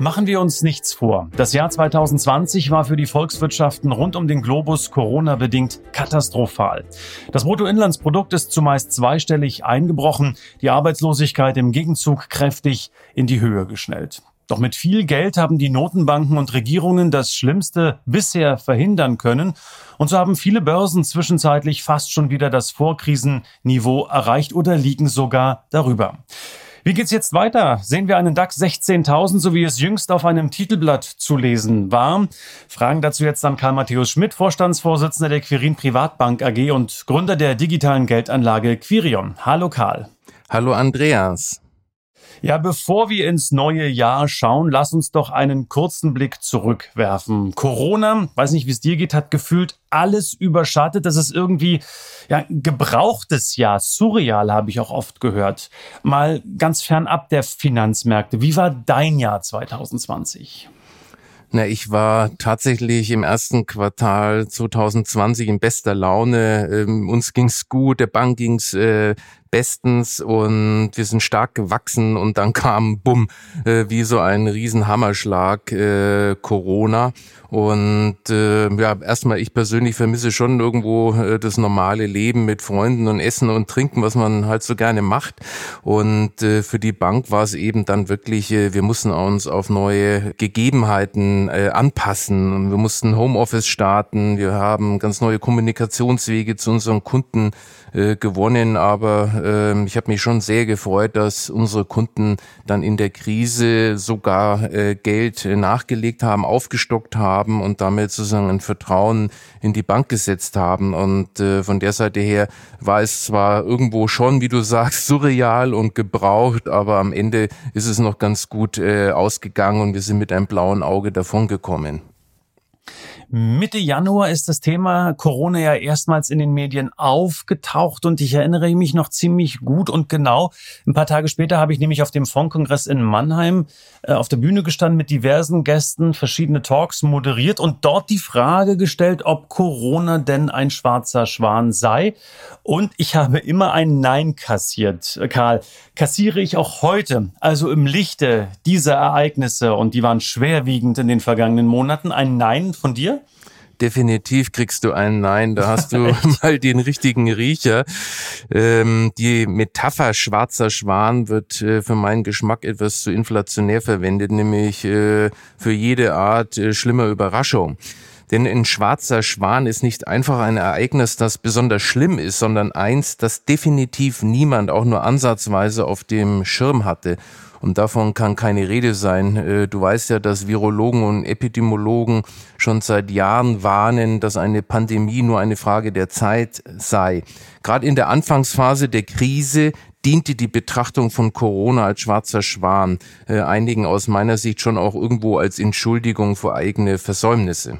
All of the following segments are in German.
Machen wir uns nichts vor. Das Jahr 2020 war für die Volkswirtschaften rund um den Globus Corona-bedingt katastrophal. Das Bruttoinlandsprodukt ist zumeist zweistellig eingebrochen, die Arbeitslosigkeit im Gegenzug kräftig in die Höhe geschnellt. Doch mit viel Geld haben die Notenbanken und Regierungen das Schlimmste bisher verhindern können. Und so haben viele Börsen zwischenzeitlich fast schon wieder das Vorkrisenniveau erreicht oder liegen sogar darüber. Wie geht's jetzt weiter? Sehen wir einen DAX 16.000, so wie es jüngst auf einem Titelblatt zu lesen war? Fragen dazu jetzt an Karl Matthäus Schmidt, Vorstandsvorsitzender der Quirin Privatbank AG und Gründer der digitalen Geldanlage Quirion. Hallo Karl. Hallo Andreas. Ja, bevor wir ins neue Jahr schauen, lass uns doch einen kurzen Blick zurückwerfen. Corona, weiß nicht, wie es dir geht, hat gefühlt alles überschattet. Das ist irgendwie ja, gebrauchtes Jahr, surreal habe ich auch oft gehört. Mal ganz fernab der Finanzmärkte. Wie war dein Jahr 2020? Na, ich war tatsächlich im ersten Quartal 2020 in bester Laune. Ähm, uns ging's gut, der Bank ging's äh, bestens und wir sind stark gewachsen und dann kam, bumm, äh, wie so ein Riesenhammerschlag äh, Corona. Und äh, ja, erstmal, ich persönlich vermisse schon irgendwo äh, das normale Leben mit Freunden und Essen und Trinken, was man halt so gerne macht. Und äh, für die Bank war es eben dann wirklich, äh, wir mussten uns auf neue Gegebenheiten äh, anpassen. Wir mussten Homeoffice starten. Wir haben ganz neue Kommunikationswege zu unseren Kunden äh, gewonnen. Aber äh, ich habe mich schon sehr gefreut, dass unsere Kunden dann in der Krise sogar äh, Geld nachgelegt haben, aufgestockt haben und damit sozusagen ein Vertrauen in die Bank gesetzt haben. Und äh, von der Seite her war es zwar irgendwo schon, wie du sagst, surreal und gebraucht, aber am Ende ist es noch ganz gut äh, ausgegangen und wir sind mit einem blauen Auge davongekommen. Mitte Januar ist das Thema Corona ja erstmals in den Medien aufgetaucht und ich erinnere mich noch ziemlich gut und genau. Ein paar Tage später habe ich nämlich auf dem Fondkongress in Mannheim äh, auf der Bühne gestanden mit diversen Gästen, verschiedene Talks moderiert und dort die Frage gestellt, ob Corona denn ein schwarzer Schwan sei. Und ich habe immer ein Nein kassiert. Karl, kassiere ich auch heute, also im Lichte dieser Ereignisse und die waren schwerwiegend in den vergangenen Monaten, ein Nein von dir? Definitiv kriegst du ein Nein. Da hast du mal den richtigen Riecher. Ähm, die Metapher schwarzer Schwan wird äh, für meinen Geschmack etwas zu inflationär verwendet, nämlich äh, für jede Art äh, schlimmer Überraschung. Denn ein schwarzer Schwan ist nicht einfach ein Ereignis, das besonders schlimm ist, sondern eins, das definitiv niemand auch nur ansatzweise auf dem Schirm hatte. Und davon kann keine Rede sein. Äh, du weißt ja, dass Virologen und Epidemiologen schon seit Jahren warnen, dass eine Pandemie nur eine Frage der Zeit sei. Gerade in der Anfangsphase der Krise diente die Betrachtung von Corona als schwarzer Schwan äh, einigen aus meiner Sicht schon auch irgendwo als Entschuldigung für eigene Versäumnisse.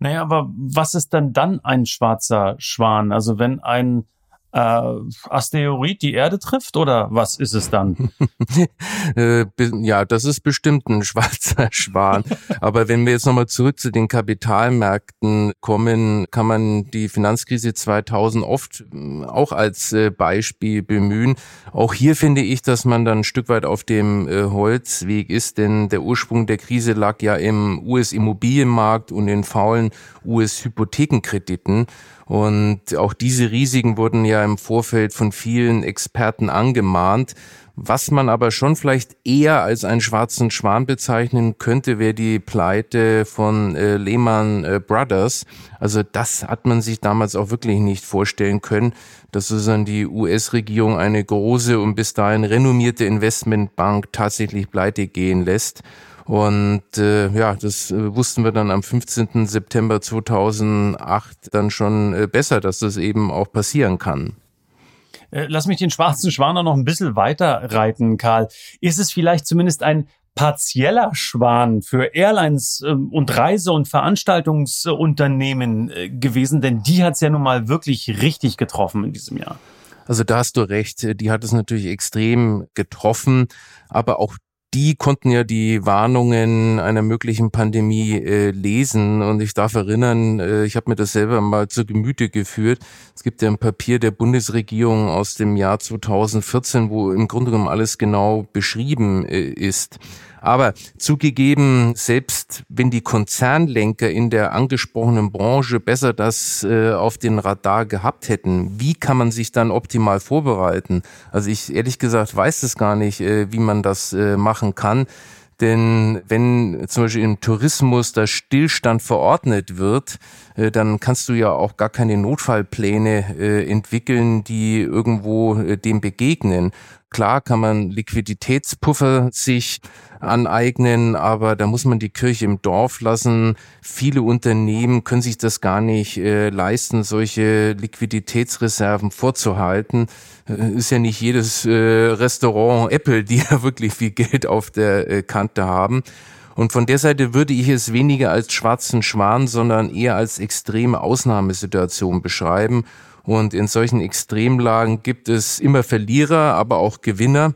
Naja, aber was ist denn dann ein schwarzer Schwan? Also wenn ein äh, Asteroid die Erde trifft oder was ist es dann? Äh, ja, das ist bestimmt ein schwarzer Schwan. Aber wenn wir jetzt nochmal zurück zu den Kapitalmärkten kommen, kann man die Finanzkrise 2000 oft äh, auch als äh, Beispiel bemühen. Auch hier finde ich, dass man dann ein Stück weit auf dem Holzweg ist, denn der Ursprung der Krise lag ja im US-Immobilienmarkt und in faulen US-Hypothekenkrediten. Und auch diese Risiken wurden ja im Vorfeld von vielen Experten angemahnt. Was man aber schon vielleicht eher als einen schwarzen Schwan bezeichnen könnte, wäre die Pleite von äh, Lehman äh, Brothers. Also das hat man sich damals auch wirklich nicht vorstellen können, dass sozusagen die US-Regierung eine große und bis dahin renommierte Investmentbank tatsächlich pleite gehen lässt. Und äh, ja, das äh, wussten wir dann am 15. September 2008 dann schon äh, besser, dass das eben auch passieren kann. Äh, lass mich den schwarzen Schwan noch ein bisschen weiter reiten, Karl. Ist es vielleicht zumindest ein partieller Schwan für Airlines ähm, und Reise- und Veranstaltungsunternehmen äh, gewesen, denn die hat es ja nun mal wirklich richtig getroffen in diesem Jahr. Also da hast du recht, die hat es natürlich extrem getroffen, aber auch die konnten ja die Warnungen einer möglichen Pandemie äh, lesen. Und ich darf erinnern, äh, ich habe mir das selber mal zu Gemüte geführt. Es gibt ja ein Papier der Bundesregierung aus dem Jahr 2014, wo im Grunde genommen alles genau beschrieben äh, ist. Aber zugegeben, selbst wenn die Konzernlenker in der angesprochenen Branche besser das äh, auf den Radar gehabt hätten, wie kann man sich dann optimal vorbereiten? Also ich ehrlich gesagt weiß es gar nicht, äh, wie man das äh, machen kann. Denn wenn zum Beispiel im Tourismus der Stillstand verordnet wird, äh, dann kannst du ja auch gar keine Notfallpläne äh, entwickeln, die irgendwo äh, dem begegnen. Klar kann man Liquiditätspuffer sich aneignen, aber da muss man die Kirche im Dorf lassen. Viele Unternehmen können sich das gar nicht äh, leisten, solche Liquiditätsreserven vorzuhalten. Äh, ist ja nicht jedes äh, Restaurant Apple, die ja wirklich viel Geld auf der äh, Kante haben. Und von der Seite würde ich es weniger als schwarzen Schwan, sondern eher als extreme Ausnahmesituation beschreiben. Und in solchen Extremlagen gibt es immer Verlierer, aber auch Gewinner.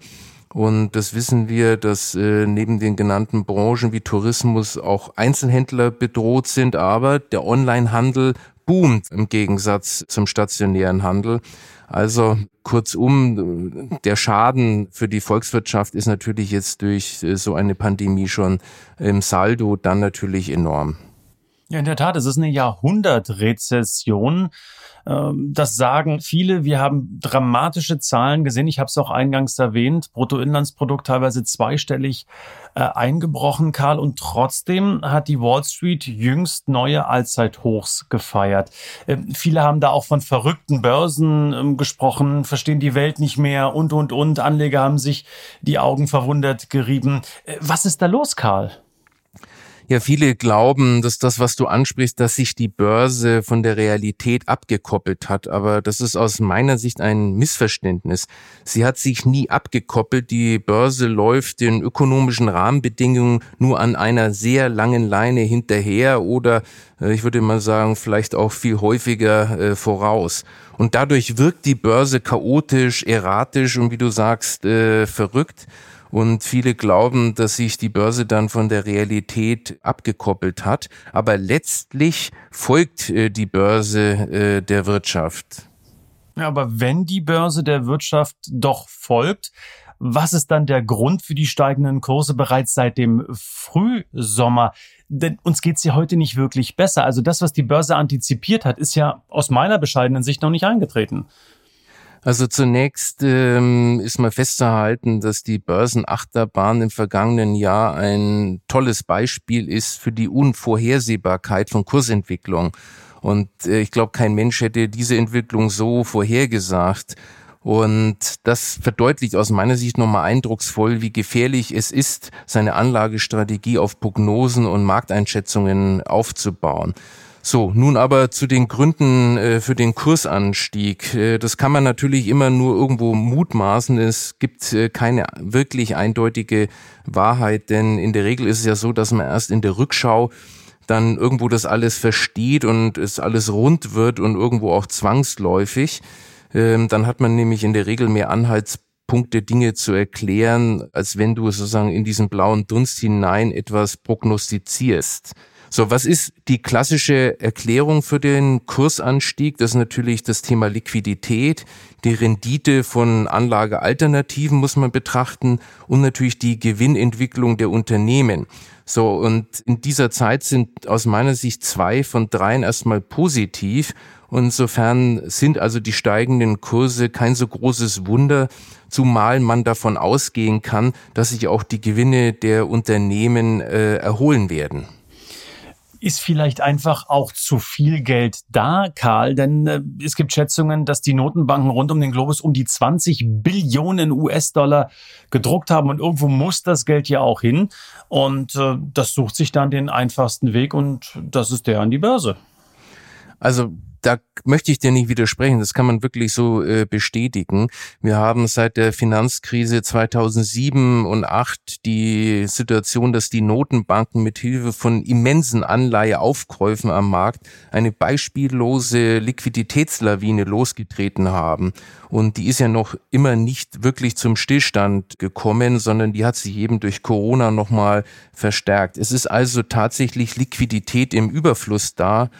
Und das wissen wir, dass äh, neben den genannten Branchen wie Tourismus auch Einzelhändler bedroht sind, aber der Onlinehandel boomt im Gegensatz zum stationären Handel. Also kurzum, der Schaden für die Volkswirtschaft ist natürlich jetzt durch äh, so eine Pandemie schon im Saldo dann natürlich enorm. Ja, in der Tat, es ist eine Jahrhundertrezession. Ähm, das sagen viele. Wir haben dramatische Zahlen gesehen. Ich habe es auch eingangs erwähnt. Bruttoinlandsprodukt teilweise zweistellig äh, eingebrochen, Karl. Und trotzdem hat die Wall Street jüngst neue Allzeithochs gefeiert. Ähm, viele haben da auch von verrückten Börsen ähm, gesprochen, verstehen die Welt nicht mehr und, und, und. Anleger haben sich die Augen verwundert gerieben. Äh, was ist da los, Karl? Ja, viele glauben, dass das, was du ansprichst, dass sich die Börse von der Realität abgekoppelt hat. Aber das ist aus meiner Sicht ein Missverständnis. Sie hat sich nie abgekoppelt. Die Börse läuft den ökonomischen Rahmenbedingungen nur an einer sehr langen Leine hinterher oder äh, ich würde mal sagen, vielleicht auch viel häufiger äh, voraus. Und dadurch wirkt die Börse chaotisch, erratisch und wie du sagst, äh, verrückt. Und viele glauben, dass sich die Börse dann von der Realität abgekoppelt hat. Aber letztlich folgt äh, die Börse äh, der Wirtschaft. Ja, aber wenn die Börse der Wirtschaft doch folgt, was ist dann der Grund für die steigenden Kurse bereits seit dem Frühsommer? Denn uns geht's ja heute nicht wirklich besser. Also das, was die Börse antizipiert hat, ist ja aus meiner bescheidenen Sicht noch nicht eingetreten. Also zunächst ähm, ist mal festzuhalten, dass die Börsenachterbahn im vergangenen Jahr ein tolles Beispiel ist für die Unvorhersehbarkeit von Kursentwicklung. Und äh, ich glaube, kein Mensch hätte diese Entwicklung so vorhergesagt. Und das verdeutlicht aus meiner Sicht nochmal eindrucksvoll, wie gefährlich es ist, seine Anlagestrategie auf Prognosen und Markteinschätzungen aufzubauen. So, nun aber zu den Gründen äh, für den Kursanstieg. Äh, das kann man natürlich immer nur irgendwo mutmaßen. Es gibt äh, keine wirklich eindeutige Wahrheit, denn in der Regel ist es ja so, dass man erst in der Rückschau dann irgendwo das alles versteht und es alles rund wird und irgendwo auch zwangsläufig. Ähm, dann hat man nämlich in der Regel mehr Anhaltspunkte, Dinge zu erklären, als wenn du sozusagen in diesen blauen Dunst hinein etwas prognostizierst. So, was ist die klassische Erklärung für den Kursanstieg? Das ist natürlich das Thema Liquidität, die Rendite von Anlagealternativen muss man betrachten und natürlich die Gewinnentwicklung der Unternehmen. So, und in dieser Zeit sind aus meiner Sicht zwei von dreien erstmal positiv. insofern sind also die steigenden Kurse kein so großes Wunder, zumal man davon ausgehen kann, dass sich auch die Gewinne der Unternehmen äh, erholen werden ist vielleicht einfach auch zu viel Geld da, Karl? Denn äh, es gibt Schätzungen, dass die Notenbanken rund um den Globus um die 20 Billionen US-Dollar gedruckt haben und irgendwo muss das Geld ja auch hin. Und äh, das sucht sich dann den einfachsten Weg und das ist der an die Börse. Also da möchte ich dir nicht widersprechen. Das kann man wirklich so äh, bestätigen. Wir haben seit der Finanzkrise 2007 und 2008 die Situation, dass die Notenbanken mit Hilfe von immensen Anleiheaufkäufen am Markt eine beispiellose Liquiditätslawine losgetreten haben. Und die ist ja noch immer nicht wirklich zum Stillstand gekommen, sondern die hat sich eben durch Corona nochmal verstärkt. Es ist also tatsächlich Liquidität im Überfluss da.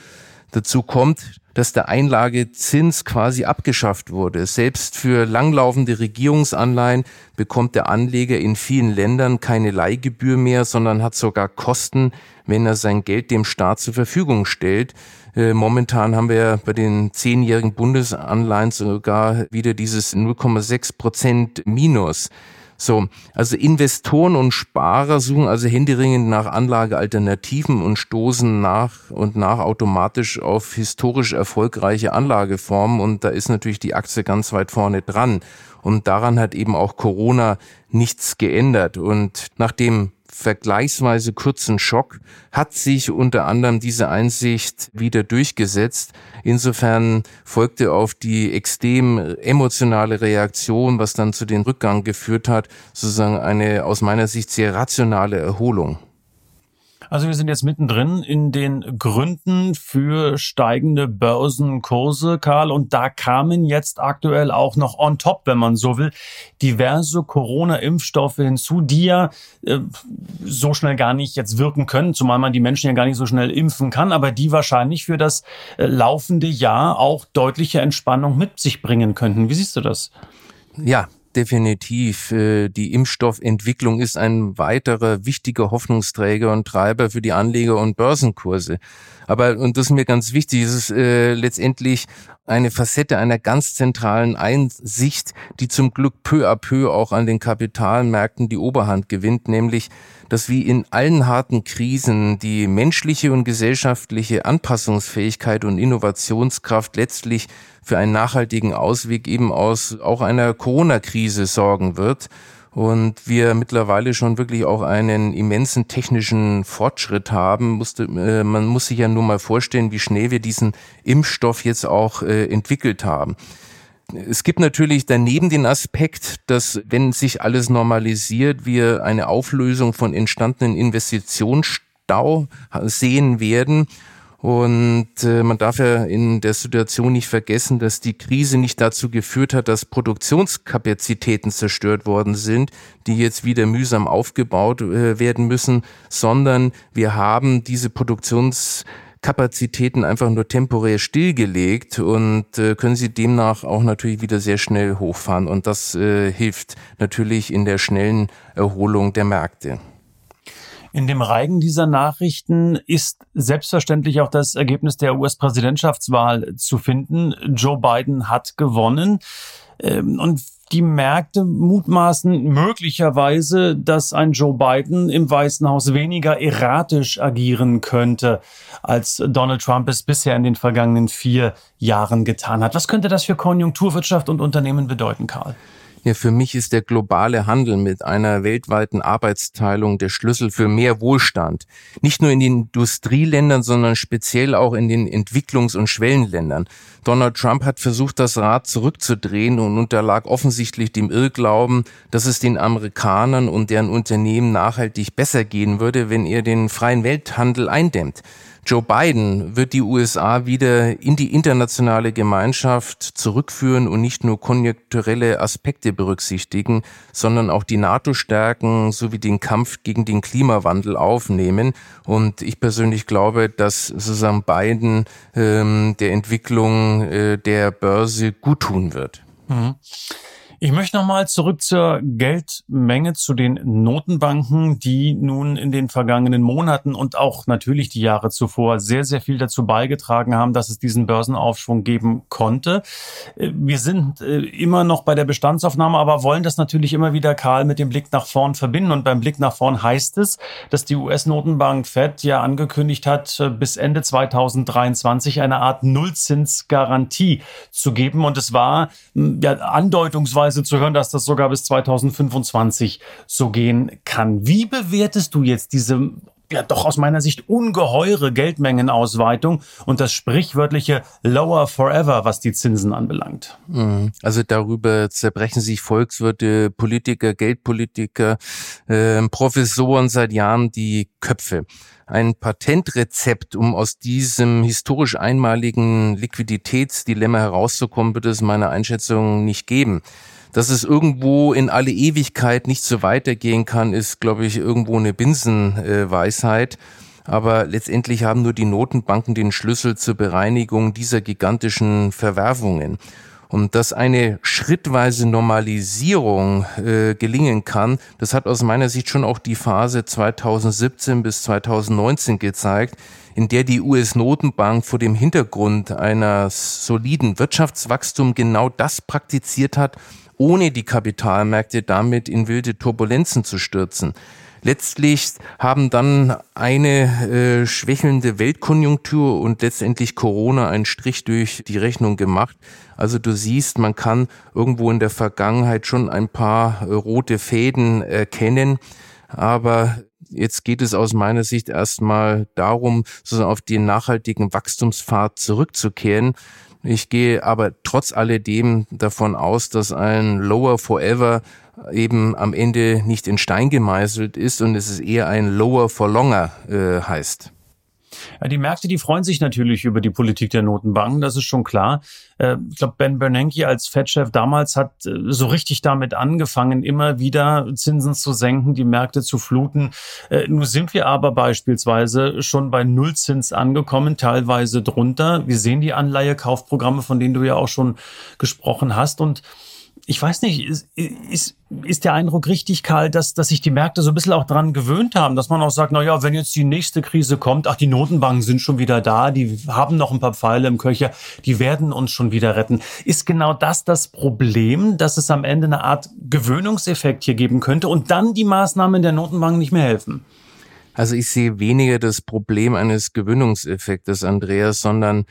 Dazu kommt, dass der Einlagezins quasi abgeschafft wurde. Selbst für langlaufende Regierungsanleihen bekommt der Anleger in vielen Ländern keine Leihgebühr mehr, sondern hat sogar Kosten, wenn er sein Geld dem Staat zur Verfügung stellt. Äh, momentan haben wir bei den zehnjährigen Bundesanleihen sogar wieder dieses 0,6 Prozent Minus. So, also Investoren und Sparer suchen also händeringend nach Anlagealternativen und stoßen nach und nach automatisch auf historisch erfolgreiche Anlageformen und da ist natürlich die Aktie ganz weit vorne dran. Und daran hat eben auch Corona nichts geändert. Und nachdem vergleichsweise kurzen Schock hat sich unter anderem diese Einsicht wieder durchgesetzt. Insofern folgte auf die extrem emotionale Reaktion, was dann zu den Rückgang geführt hat, sozusagen eine aus meiner Sicht sehr rationale Erholung. Also wir sind jetzt mittendrin in den Gründen für steigende Börsenkurse, Karl. Und da kamen jetzt aktuell auch noch on top, wenn man so will, diverse Corona-Impfstoffe hinzu, die ja äh, so schnell gar nicht jetzt wirken können, zumal man die Menschen ja gar nicht so schnell impfen kann, aber die wahrscheinlich für das äh, laufende Jahr auch deutliche Entspannung mit sich bringen könnten. Wie siehst du das? Ja, definitiv. Äh, die Impfstoffentwicklung ist ein weiterer wichtiger Hoffnungsträger und Treiber für die Anleger- und Börsenkurse. Aber, und das ist mir ganz wichtig, es ist äh, letztendlich eine Facette einer ganz zentralen Einsicht, die zum Glück peu à peu auch an den Kapitalmärkten die Oberhand gewinnt, nämlich, dass wie in allen harten Krisen die menschliche und gesellschaftliche Anpassungsfähigkeit und Innovationskraft letztlich für einen nachhaltigen Ausweg eben aus auch einer Corona-Krise sorgen wird und wir mittlerweile schon wirklich auch einen immensen technischen Fortschritt haben. Musste, äh, man muss sich ja nur mal vorstellen, wie schnell wir diesen Impfstoff jetzt auch äh, entwickelt haben. Es gibt natürlich daneben den Aspekt, dass wenn sich alles normalisiert, wir eine Auflösung von entstandenen Investitionsstau sehen werden und äh, man darf ja in der Situation nicht vergessen, dass die Krise nicht dazu geführt hat, dass Produktionskapazitäten zerstört worden sind, die jetzt wieder mühsam aufgebaut äh, werden müssen, sondern wir haben diese Produktionskapazitäten einfach nur temporär stillgelegt und äh, können sie demnach auch natürlich wieder sehr schnell hochfahren. Und das äh, hilft natürlich in der schnellen Erholung der Märkte. In dem Reigen dieser Nachrichten ist selbstverständlich auch das Ergebnis der US-Präsidentschaftswahl zu finden. Joe Biden hat gewonnen. Ähm, und die Märkte mutmaßen möglicherweise, dass ein Joe Biden im Weißen Haus weniger erratisch agieren könnte, als Donald Trump es bisher in den vergangenen vier Jahren getan hat. Was könnte das für Konjunkturwirtschaft und Unternehmen bedeuten, Karl? Ja, für mich ist der globale Handel mit einer weltweiten Arbeitsteilung der Schlüssel für mehr Wohlstand. Nicht nur in den Industrieländern, sondern speziell auch in den Entwicklungs- und Schwellenländern. Donald Trump hat versucht, das Rad zurückzudrehen und unterlag offensichtlich dem Irrglauben, dass es den Amerikanern und deren Unternehmen nachhaltig besser gehen würde, wenn er den freien Welthandel eindämmt. Joe Biden wird die USA wieder in die internationale Gemeinschaft zurückführen und nicht nur konjunkturelle Aspekte berücksichtigen, sondern auch die NATO stärken sowie den Kampf gegen den Klimawandel aufnehmen. Und ich persönlich glaube, dass sozusagen Biden ähm, der Entwicklung äh, der Börse guttun wird. Mhm. Ich möchte nochmal zurück zur Geldmenge, zu den Notenbanken, die nun in den vergangenen Monaten und auch natürlich die Jahre zuvor sehr, sehr viel dazu beigetragen haben, dass es diesen Börsenaufschwung geben konnte. Äh, wir sind äh, immer noch bei der Bestandsaufnahme, aber wollen das natürlich immer wieder, Karl, mit dem Blick nach vorn verbinden. Und beim Blick nach vorn heißt es, dass die US-Notenbank Fed ja angekündigt hat, äh, bis Ende 2023 eine Art Nullzinsgarantie zu geben. Und es war ja andeutungsweise Hinweise zu hören, dass das sogar bis 2025 so gehen kann. Wie bewertest du jetzt diese ja doch aus meiner Sicht ungeheure Geldmengenausweitung und das sprichwörtliche Lower Forever, was die Zinsen anbelangt. Mhm. Also darüber zerbrechen sich Volkswirte, Politiker, Geldpolitiker, äh, Professoren seit Jahren die Köpfe. Ein Patentrezept, um aus diesem historisch einmaligen Liquiditätsdilemma herauszukommen, wird es meiner Einschätzung nicht geben. Dass es irgendwo in alle Ewigkeit nicht so weitergehen kann, ist, glaube ich, irgendwo eine Binsenweisheit. Aber letztendlich haben nur die Notenbanken den Schlüssel zur Bereinigung dieser gigantischen Verwerfungen. Und dass eine schrittweise Normalisierung äh, gelingen kann, das hat aus meiner Sicht schon auch die Phase 2017 bis 2019 gezeigt, in der die US-Notenbank vor dem Hintergrund einer soliden Wirtschaftswachstum genau das praktiziert hat, ohne die Kapitalmärkte damit in wilde Turbulenzen zu stürzen. Letztlich haben dann eine äh, schwächelnde Weltkonjunktur und letztendlich Corona einen Strich durch die Rechnung gemacht. Also du siehst, man kann irgendwo in der Vergangenheit schon ein paar äh, rote Fäden erkennen, aber Jetzt geht es aus meiner Sicht erstmal darum, sozusagen auf den nachhaltigen Wachstumspfad zurückzukehren. Ich gehe aber trotz alledem davon aus, dass ein Lower Forever eben am Ende nicht in Stein gemeißelt ist und es ist eher ein Lower for Longer äh, heißt. Ja, die Märkte, die freuen sich natürlich über die Politik der Notenbanken, das ist schon klar. Äh, ich glaube, Ben Bernanke als Fed-Chef damals hat äh, so richtig damit angefangen, immer wieder Zinsen zu senken, die Märkte zu fluten. Äh, nun sind wir aber beispielsweise schon bei Nullzins angekommen, teilweise drunter. Wir sehen die Anleihekaufprogramme, von denen du ja auch schon gesprochen hast und ich weiß nicht, ist, ist, ist der Eindruck richtig, Karl, dass, dass sich die Märkte so ein bisschen auch dran gewöhnt haben, dass man auch sagt, na ja, wenn jetzt die nächste Krise kommt, ach, die Notenbanken sind schon wieder da, die haben noch ein paar Pfeile im Köcher, die werden uns schon wieder retten. Ist genau das das Problem, dass es am Ende eine Art Gewöhnungseffekt hier geben könnte und dann die Maßnahmen der Notenbanken nicht mehr helfen? Also ich sehe weniger das Problem eines Gewöhnungseffektes, Andreas, sondern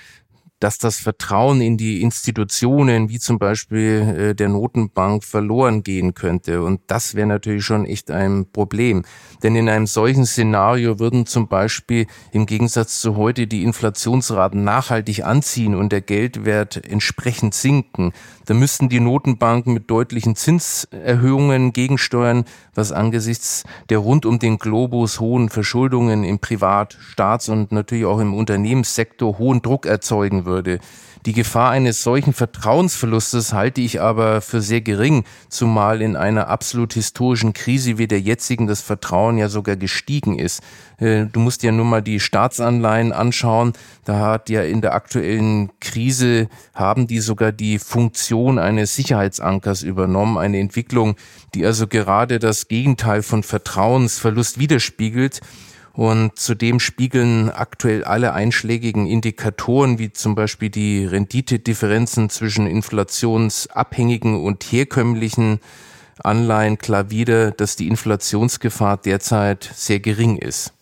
dass das Vertrauen in die Institutionen, wie zum Beispiel äh, der Notenbank, verloren gehen könnte. Und das wäre natürlich schon echt ein Problem. Denn in einem solchen Szenario würden zum Beispiel im Gegensatz zu heute die Inflationsraten nachhaltig anziehen und der Geldwert entsprechend sinken. Da müssten die Notenbanken mit deutlichen Zinserhöhungen gegensteuern, was angesichts der rund um den Globus hohen Verschuldungen im Privat-, Staats- und natürlich auch im Unternehmenssektor hohen Druck erzeugen würde. Die Gefahr eines solchen Vertrauensverlustes halte ich aber für sehr gering, zumal in einer absolut historischen Krise wie der jetzigen das Vertrauen ja sogar gestiegen ist. Äh, du musst ja nur mal die Staatsanleihen anschauen. Da hat ja in der aktuellen Krise haben die sogar die Funktion eines Sicherheitsankers übernommen. Eine Entwicklung, die also gerade das Gegenteil von Vertrauensverlust widerspiegelt. Und zudem spiegeln aktuell alle einschlägigen Indikatoren, wie zum Beispiel die Renditedifferenzen zwischen inflationsabhängigen und herkömmlichen Anleihen klar wider, dass die Inflationsgefahr derzeit sehr gering ist.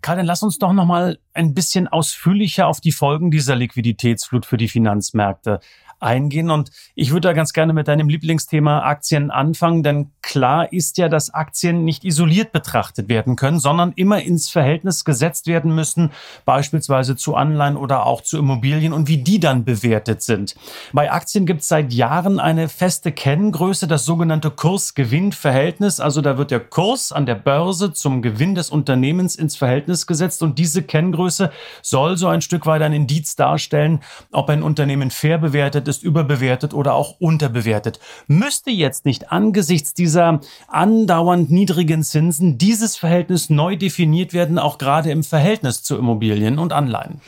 Karl, dann lass uns doch noch mal ein bisschen ausführlicher auf die Folgen dieser Liquiditätsflut für die Finanzmärkte eingehen. Und ich würde da ganz gerne mit deinem Lieblingsthema Aktien anfangen, denn klar ist ja, dass Aktien nicht isoliert betrachtet werden können, sondern immer ins Verhältnis gesetzt werden müssen, beispielsweise zu Anleihen oder auch zu Immobilien und wie die dann bewertet sind. Bei Aktien gibt es seit Jahren eine feste Kenngröße, das sogenannte Kurs-Gewinn-Verhältnis. Also da wird der Kurs an der Börse zum Gewinn des Unternehmens ins Verhältnis gesetzt und diese Kenngröße soll so ein Stück weit ein Indiz darstellen, ob ein Unternehmen fair bewertet ist überbewertet oder auch unterbewertet. Müsste jetzt nicht angesichts dieser andauernd niedrigen Zinsen dieses Verhältnis neu definiert werden, auch gerade im Verhältnis zu Immobilien und Anleihen?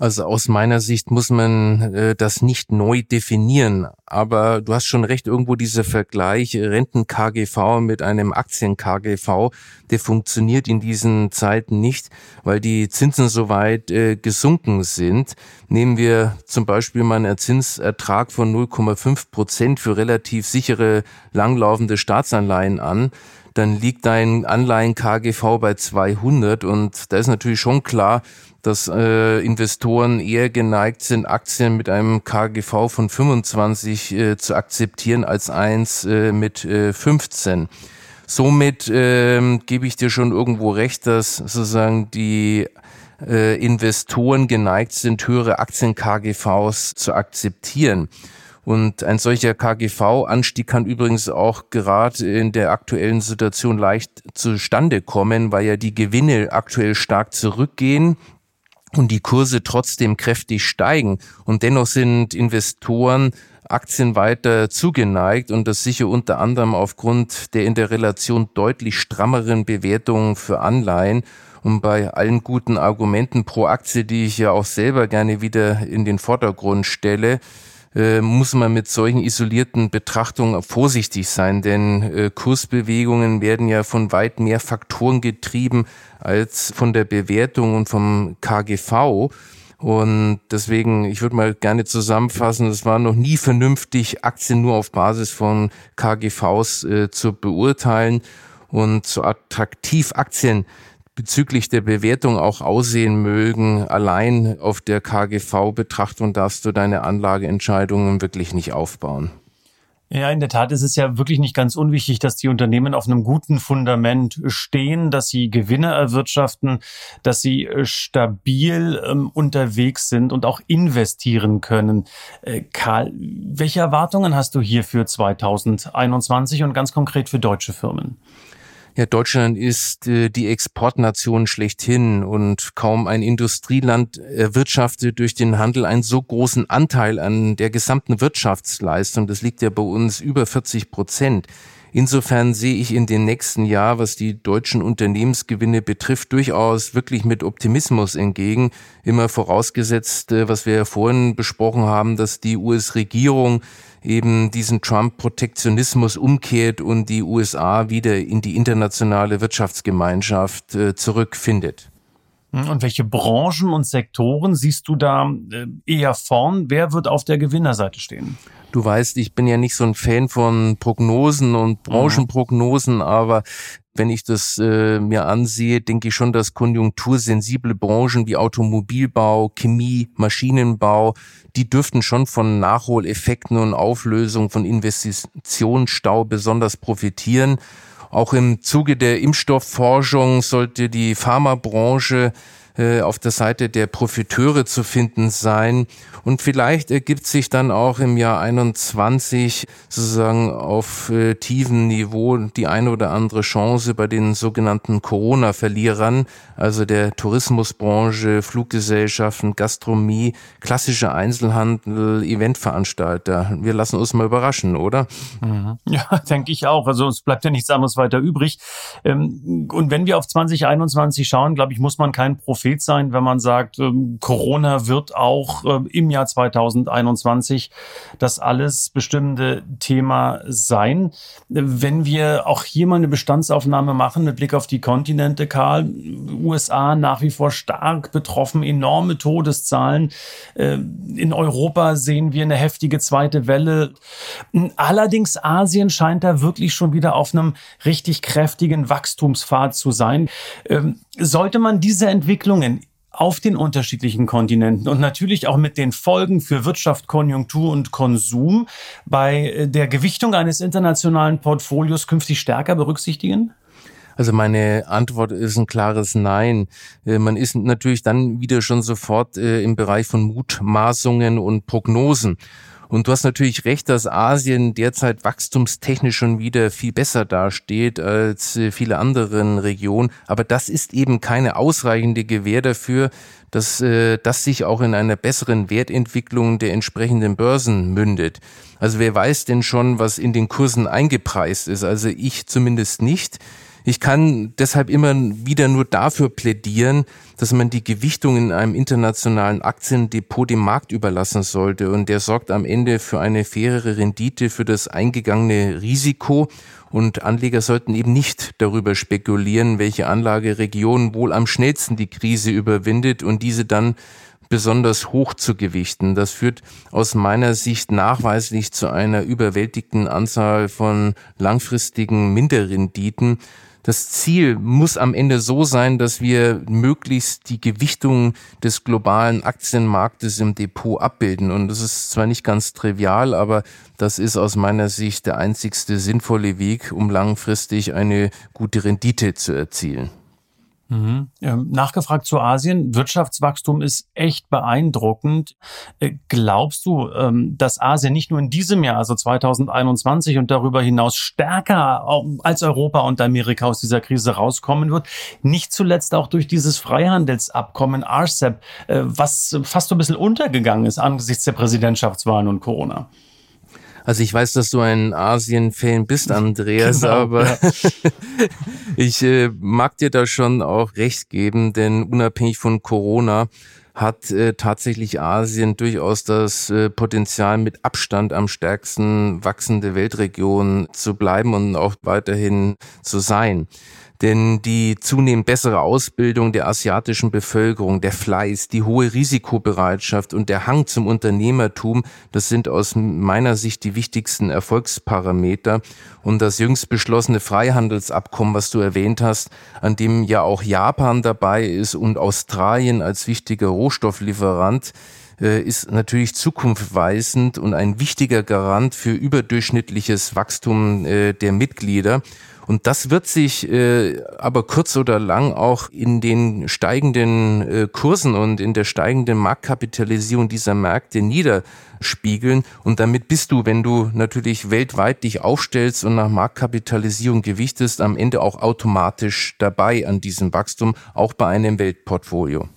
Also aus meiner Sicht muss man äh, das nicht neu definieren. Aber du hast schon recht, irgendwo dieser Vergleich Renten-KGV mit einem Aktien-KGV, der funktioniert in diesen Zeiten nicht, weil die Zinsen so weit äh, gesunken sind. Nehmen wir zum Beispiel mal einen Zinsertrag von 0,5 Prozent für relativ sichere langlaufende Staatsanleihen an dann liegt dein Anleihen KGV bei 200 und da ist natürlich schon klar, dass äh, Investoren eher geneigt sind, Aktien mit einem KGV von 25 äh, zu akzeptieren als eins äh, mit äh, 15. Somit äh, gebe ich dir schon irgendwo recht, dass sozusagen die äh, Investoren geneigt sind, höhere Aktien-KGVs zu akzeptieren. Und ein solcher KGV-Anstieg kann übrigens auch gerade in der aktuellen Situation leicht zustande kommen, weil ja die Gewinne aktuell stark zurückgehen und die Kurse trotzdem kräftig steigen. Und dennoch sind Investoren Aktien weiter zugeneigt und das sicher unter anderem aufgrund der in der Relation deutlich strammeren Bewertungen für Anleihen. Und bei allen guten Argumenten pro Aktie, die ich ja auch selber gerne wieder in den Vordergrund stelle, äh, muss man mit solchen isolierten Betrachtungen vorsichtig sein, denn äh, Kursbewegungen werden ja von weit mehr Faktoren getrieben als von der Bewertung und vom KGV. Und deswegen, ich würde mal gerne zusammenfassen, es war noch nie vernünftig, Aktien nur auf Basis von KGVs äh, zu beurteilen und so attraktiv Aktien bezüglich der Bewertung auch aussehen mögen. Allein auf der KGV-Betrachtung darfst du deine Anlageentscheidungen wirklich nicht aufbauen. Ja, in der Tat ist es ja wirklich nicht ganz unwichtig, dass die Unternehmen auf einem guten Fundament stehen, dass sie Gewinne erwirtschaften, dass sie äh, stabil ähm, unterwegs sind und auch investieren können. Äh, Karl, welche Erwartungen hast du hier für 2021 und ganz konkret für deutsche Firmen? Ja, Deutschland ist äh, die Exportnation schlechthin und kaum ein Industrieland erwirtschaftet durch den Handel einen so großen Anteil an der gesamten Wirtschaftsleistung. Das liegt ja bei uns über 40 Prozent. Insofern sehe ich in den nächsten Jahr, was die deutschen Unternehmensgewinne betrifft, durchaus wirklich mit Optimismus entgegen. Immer vorausgesetzt, äh, was wir ja vorhin besprochen haben, dass die US-Regierung eben diesen Trump-Protektionismus umkehrt und die USA wieder in die internationale Wirtschaftsgemeinschaft äh, zurückfindet. Hm, und welche Branchen und Sektoren siehst du da äh, eher vorn? Wer wird auf der Gewinnerseite stehen? Du weißt, ich bin ja nicht so ein Fan von Prognosen und mhm. Branchenprognosen, aber wenn ich das äh, mir ansehe, denke ich schon, dass konjunktursensible Branchen wie Automobilbau, Chemie, Maschinenbau, die dürften schon von Nachholeffekten und Auflösung von Investitionsstau besonders profitieren. Auch im Zuge der Impfstoffforschung sollte die Pharmabranche äh, auf der Seite der Profiteure zu finden sein. Und vielleicht ergibt sich dann auch im Jahr 21 sozusagen auf äh, tiefem Niveau die eine oder andere Chance bei den sogenannten Corona-Verlierern, also der Tourismusbranche, Fluggesellschaften, Gastronomie, klassische Einzelhandel, Eventveranstalter. Wir lassen uns mal überraschen, oder? Mhm. Ja, denke ich auch. Also es bleibt ja nichts anderes weiter übrig. Ähm, und wenn wir auf 2021 schauen, glaube ich, muss man kein Prophet sein, wenn man sagt, ähm, Corona wird auch ähm, im Jahr 2021 das alles bestimmte Thema sein. Wenn wir auch hier mal eine Bestandsaufnahme machen mit Blick auf die Kontinente, Karl, USA nach wie vor stark betroffen, enorme Todeszahlen. Äh, in Europa sehen wir eine heftige zweite Welle. Allerdings Asien scheint da wirklich schon wieder auf einem richtig kräftigen Wachstumspfad zu sein. Ähm, sollte man diese Entwicklungen auf den unterschiedlichen Kontinenten und natürlich auch mit den Folgen für Wirtschaft, Konjunktur und Konsum bei äh, der Gewichtung eines internationalen Portfolios künftig stärker berücksichtigen? Also meine Antwort ist ein klares Nein. Äh, man ist natürlich dann wieder schon sofort äh, im Bereich von Mutmaßungen und Prognosen. Und du hast natürlich recht, dass Asien derzeit wachstumstechnisch schon wieder viel besser dasteht als äh, viele anderen Regionen. Aber das ist eben keine ausreichende Gewähr dafür, dass äh, das sich auch in einer besseren Wertentwicklung der entsprechenden Börsen mündet. Also wer weiß denn schon, was in den Kursen eingepreist ist? Also ich zumindest nicht. Ich kann deshalb immer wieder nur dafür plädieren, dass man die Gewichtung in einem internationalen Aktiendepot dem Markt überlassen sollte. Und der sorgt am Ende für eine fairere Rendite für das eingegangene Risiko. Und Anleger sollten eben nicht darüber spekulieren, welche Anlageregion wohl am schnellsten die Krise überwindet und diese dann besonders hoch zu gewichten. Das führt aus meiner Sicht nachweislich zu einer überwältigten Anzahl von langfristigen Minderrenditen, das Ziel muss am Ende so sein, dass wir möglichst die Gewichtung des globalen Aktienmarktes im Depot abbilden. Und das ist zwar nicht ganz trivial, aber das ist aus meiner Sicht der einzigste sinnvolle Weg, um langfristig eine gute Rendite zu erzielen. Mhm. Ähm, nachgefragt zu Asien. Wirtschaftswachstum ist echt beeindruckend. Äh, glaubst du, ähm, dass Asien nicht nur in diesem Jahr, also 2021 und darüber hinaus stärker als Europa und Amerika aus dieser Krise rauskommen wird? Nicht zuletzt auch durch dieses Freihandelsabkommen RCEP, äh, was fast so ein bisschen untergegangen ist angesichts der Präsidentschaftswahlen und Corona. Also ich weiß, dass du ein Asien-Fan bist, Andreas, genau, aber ja. ich äh, mag dir da schon auch recht geben, denn unabhängig von Corona hat äh, tatsächlich Asien durchaus das äh, Potenzial, mit Abstand am stärksten wachsende Weltregion zu bleiben und auch weiterhin zu sein. Denn die zunehmend bessere Ausbildung der asiatischen Bevölkerung, der Fleiß, die hohe Risikobereitschaft und der Hang zum Unternehmertum, das sind aus meiner Sicht die wichtigsten Erfolgsparameter. Und das jüngst beschlossene Freihandelsabkommen, was du erwähnt hast, an dem ja auch Japan dabei ist und Australien als wichtiger Rohstofflieferant, ist natürlich zukunftsweisend und ein wichtiger Garant für überdurchschnittliches Wachstum äh, der Mitglieder. Und das wird sich äh, aber kurz oder lang auch in den steigenden äh, Kursen und in der steigenden Marktkapitalisierung dieser Märkte niederspiegeln. Und damit bist du, wenn du natürlich weltweit dich aufstellst und nach Marktkapitalisierung gewichtest, am Ende auch automatisch dabei an diesem Wachstum, auch bei einem Weltportfolio.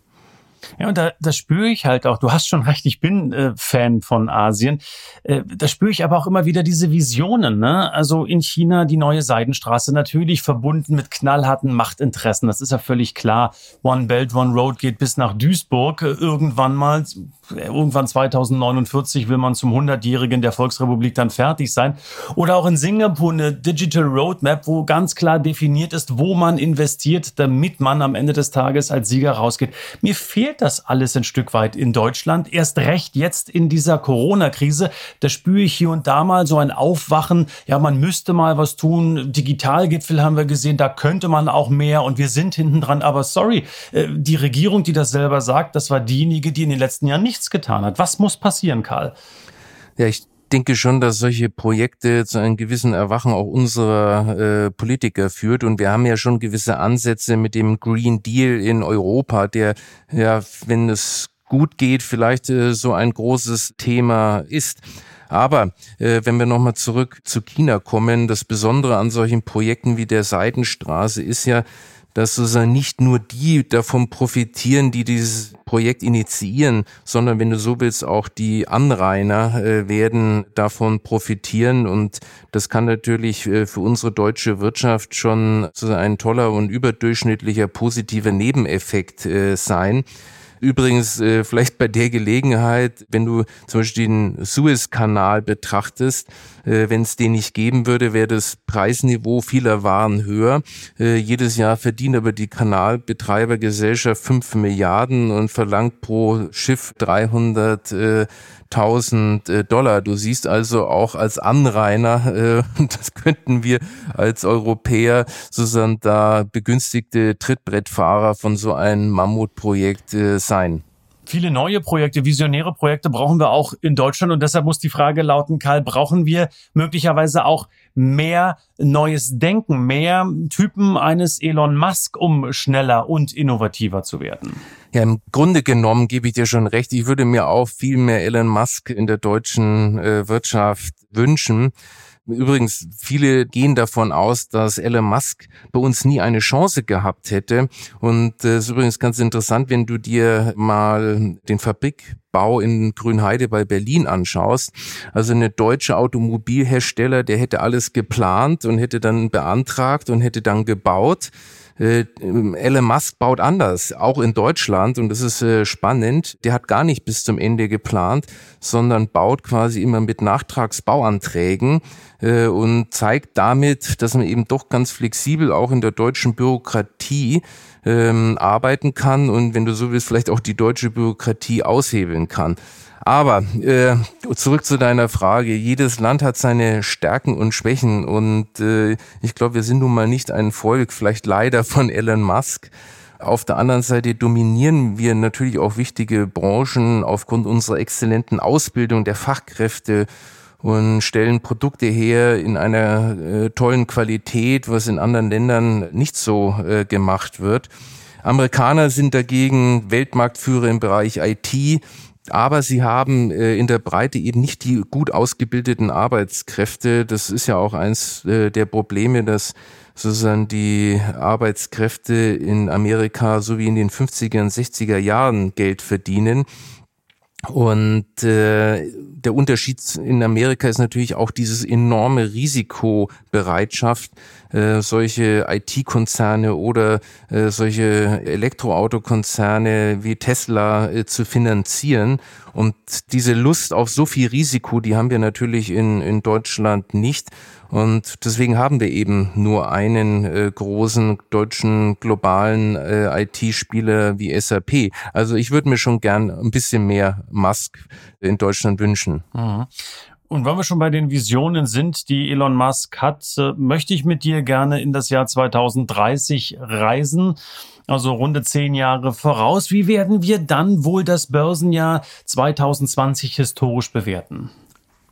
Ja, und da, das spüre ich halt auch. Du hast schon recht, ich bin äh, Fan von Asien. Äh, da spüre ich aber auch immer wieder diese Visionen. Ne? Also in China die neue Seidenstraße, natürlich verbunden mit knallharten Machtinteressen. Das ist ja völlig klar. One Belt, One Road geht bis nach Duisburg. Äh, irgendwann mal, irgendwann 2049 will man zum 100-jährigen der Volksrepublik dann fertig sein. Oder auch in Singapur eine Digital Roadmap, wo ganz klar definiert ist, wo man investiert, damit man am Ende des Tages als Sieger rausgeht. Mir fehlt das alles ein Stück weit in Deutschland. Erst recht jetzt in dieser Corona-Krise. Da spüre ich hier und da mal so ein Aufwachen. Ja, man müsste mal was tun. Digitalgipfel haben wir gesehen. Da könnte man auch mehr und wir sind hinten dran. Aber sorry, äh, die Regierung, die das selber sagt, das war diejenige, die in den letzten Jahren nichts getan hat. Was muss passieren, Karl? Ja, ich denke schon, dass solche Projekte zu einem gewissen Erwachen auch unserer äh, Politiker führt. Und wir haben ja schon gewisse Ansätze mit dem Green Deal in Europa, der ja, wenn es gut geht, vielleicht äh, so ein großes Thema ist. Aber äh, wenn wir nochmal zurück zu China kommen, das Besondere an solchen Projekten wie der Seidenstraße ist ja, dass sozusagen nicht nur die davon profitieren, die dieses Projekt initiieren, sondern wenn du so willst, auch die Anrainer äh, werden davon profitieren. Und das kann natürlich äh, für unsere deutsche Wirtschaft schon ein toller und überdurchschnittlicher positiver Nebeneffekt äh, sein. Übrigens, äh, vielleicht bei der Gelegenheit, wenn du zum Beispiel den Suezkanal betrachtest, äh, wenn es den nicht geben würde, wäre das Preisniveau vieler Waren höher. Äh, jedes Jahr verdient aber die Kanalbetreibergesellschaft 5 Milliarden und verlangt pro Schiff 300 äh, 1000 äh, Dollar. Du siehst also auch als Anrainer, äh, das könnten wir als Europäer sozusagen da begünstigte Trittbrettfahrer von so einem Mammutprojekt äh, sein. Viele neue Projekte, visionäre Projekte brauchen wir auch in Deutschland und deshalb muss die Frage lauten, Karl, brauchen wir möglicherweise auch mehr neues Denken, mehr Typen eines Elon Musk, um schneller und innovativer zu werden? Ja, im Grunde genommen gebe ich dir schon recht. Ich würde mir auch viel mehr Elon Musk in der deutschen äh, Wirtschaft wünschen. Übrigens, viele gehen davon aus, dass Elon Musk bei uns nie eine Chance gehabt hätte. Und es äh, ist übrigens ganz interessant, wenn du dir mal den Fabrikbau in Grünheide bei Berlin anschaust. Also eine deutsche Automobilhersteller, der hätte alles geplant und hätte dann beantragt und hätte dann gebaut. Äh, Elon Musk baut anders, auch in Deutschland und das ist äh, spannend. Der hat gar nicht bis zum Ende geplant, sondern baut quasi immer mit Nachtragsbauanträgen äh, und zeigt damit, dass man eben doch ganz flexibel auch in der deutschen Bürokratie ähm, arbeiten kann und wenn du so willst, vielleicht auch die deutsche Bürokratie aushebeln kann. Aber äh, zurück zu deiner Frage. Jedes Land hat seine Stärken und Schwächen und äh, ich glaube, wir sind nun mal nicht ein Volk, vielleicht leider von Elon Musk. Auf der anderen Seite dominieren wir natürlich auch wichtige Branchen aufgrund unserer exzellenten Ausbildung der Fachkräfte und stellen Produkte her in einer äh, tollen Qualität, was in anderen Ländern nicht so äh, gemacht wird. Amerikaner sind dagegen Weltmarktführer im Bereich IT, aber sie haben äh, in der Breite eben nicht die gut ausgebildeten Arbeitskräfte. Das ist ja auch eins äh, der Probleme, dass sozusagen die Arbeitskräfte in Amerika so wie in den 50er und 60er Jahren Geld verdienen. Und äh, der Unterschied in Amerika ist natürlich auch dieses enorme Risikobereitschaft, äh, solche IT-Konzerne oder äh, solche Elektroautokonzerne wie Tesla äh, zu finanzieren. Und diese Lust auf so viel Risiko, die haben wir natürlich in, in Deutschland nicht. Und deswegen haben wir eben nur einen äh, großen deutschen globalen äh, IT-Spieler wie SAP. Also ich würde mir schon gern ein bisschen mehr Musk in Deutschland wünschen. Mhm. Und wenn wir schon bei den Visionen sind, die Elon Musk hat, äh, möchte ich mit dir gerne in das Jahr 2030 reisen. Also runde zehn Jahre voraus. Wie werden wir dann wohl das Börsenjahr 2020 historisch bewerten?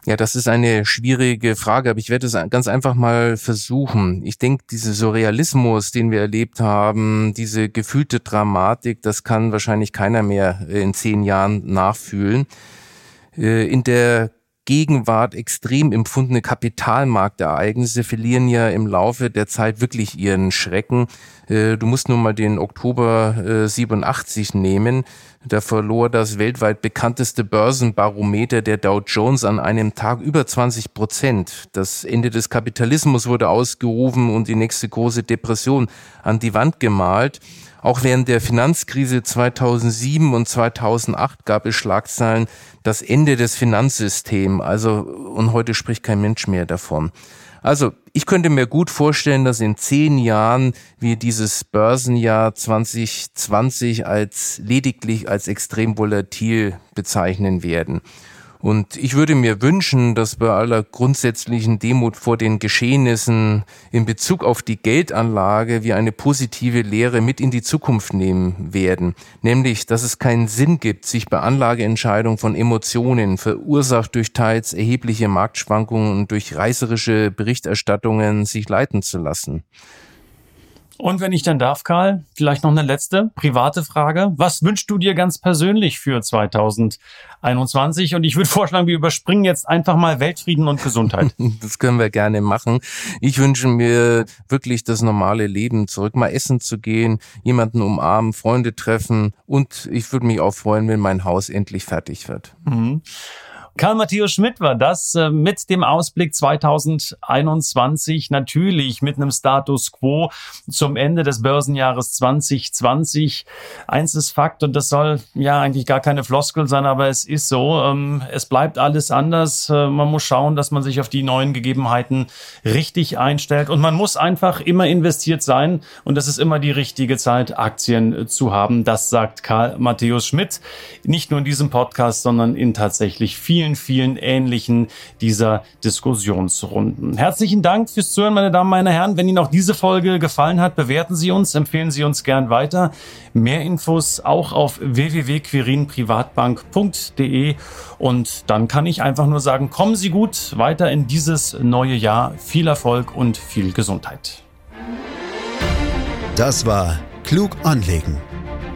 Ja, das ist eine schwierige Frage, aber ich werde es ganz einfach mal versuchen. Ich denke, dieser Surrealismus, den wir erlebt haben, diese gefühlte Dramatik, das kann wahrscheinlich keiner mehr in zehn Jahren nachfühlen. Äh, in der Gegenwart extrem empfundene Kapitalmarktereignisse verlieren ja im Laufe der Zeit wirklich ihren Schrecken. Äh, du musst nur mal den Oktober 87 äh, nehmen. Da verlor das weltweit bekannteste Börsenbarometer der Dow Jones an einem Tag über 20 Prozent. Das Ende des Kapitalismus wurde ausgerufen und die nächste große Depression an die Wand gemalt. Auch während der Finanzkrise 2007 und 2008 gab es Schlagzeilen, das Ende des Finanzsystems. Also, und heute spricht kein Mensch mehr davon. Also ich könnte mir gut vorstellen, dass in zehn Jahren wir dieses Börsenjahr 2020 als lediglich als extrem volatil bezeichnen werden. Und ich würde mir wünschen, dass bei aller grundsätzlichen Demut vor den Geschehnissen in Bezug auf die Geldanlage wir eine positive Lehre mit in die Zukunft nehmen werden. Nämlich, dass es keinen Sinn gibt, sich bei Anlageentscheidungen von Emotionen, verursacht durch teils erhebliche Marktschwankungen und durch reißerische Berichterstattungen sich leiten zu lassen. Und wenn ich dann darf, Karl, vielleicht noch eine letzte private Frage. Was wünschst du dir ganz persönlich für 2021? Und ich würde vorschlagen, wir überspringen jetzt einfach mal Weltfrieden und Gesundheit. Das können wir gerne machen. Ich wünsche mir wirklich das normale Leben zurück, mal essen zu gehen, jemanden umarmen, Freunde treffen und ich würde mich auch freuen, wenn mein Haus endlich fertig wird. Mhm. Karl Matthäus Schmidt war das äh, mit dem Ausblick 2021 natürlich mit einem Status quo zum Ende des Börsenjahres 2020. Eins ist Fakt und das soll ja eigentlich gar keine Floskel sein, aber es ist so. Ähm, es bleibt alles anders. Äh, man muss schauen, dass man sich auf die neuen Gegebenheiten richtig einstellt und man muss einfach immer investiert sein und das ist immer die richtige Zeit, Aktien zu haben. Das sagt Karl Matthäus Schmidt. Nicht nur in diesem Podcast, sondern in tatsächlich vielen vielen, vielen ähnlichen dieser Diskussionsrunden. Herzlichen Dank fürs Zuhören, meine Damen, meine Herren. Wenn Ihnen auch diese Folge gefallen hat, bewerten Sie uns, empfehlen Sie uns gern weiter. Mehr Infos auch auf www.quirinprivatbank.de und dann kann ich einfach nur sagen, kommen Sie gut weiter in dieses neue Jahr. Viel Erfolg und viel Gesundheit. Das war Klug anlegen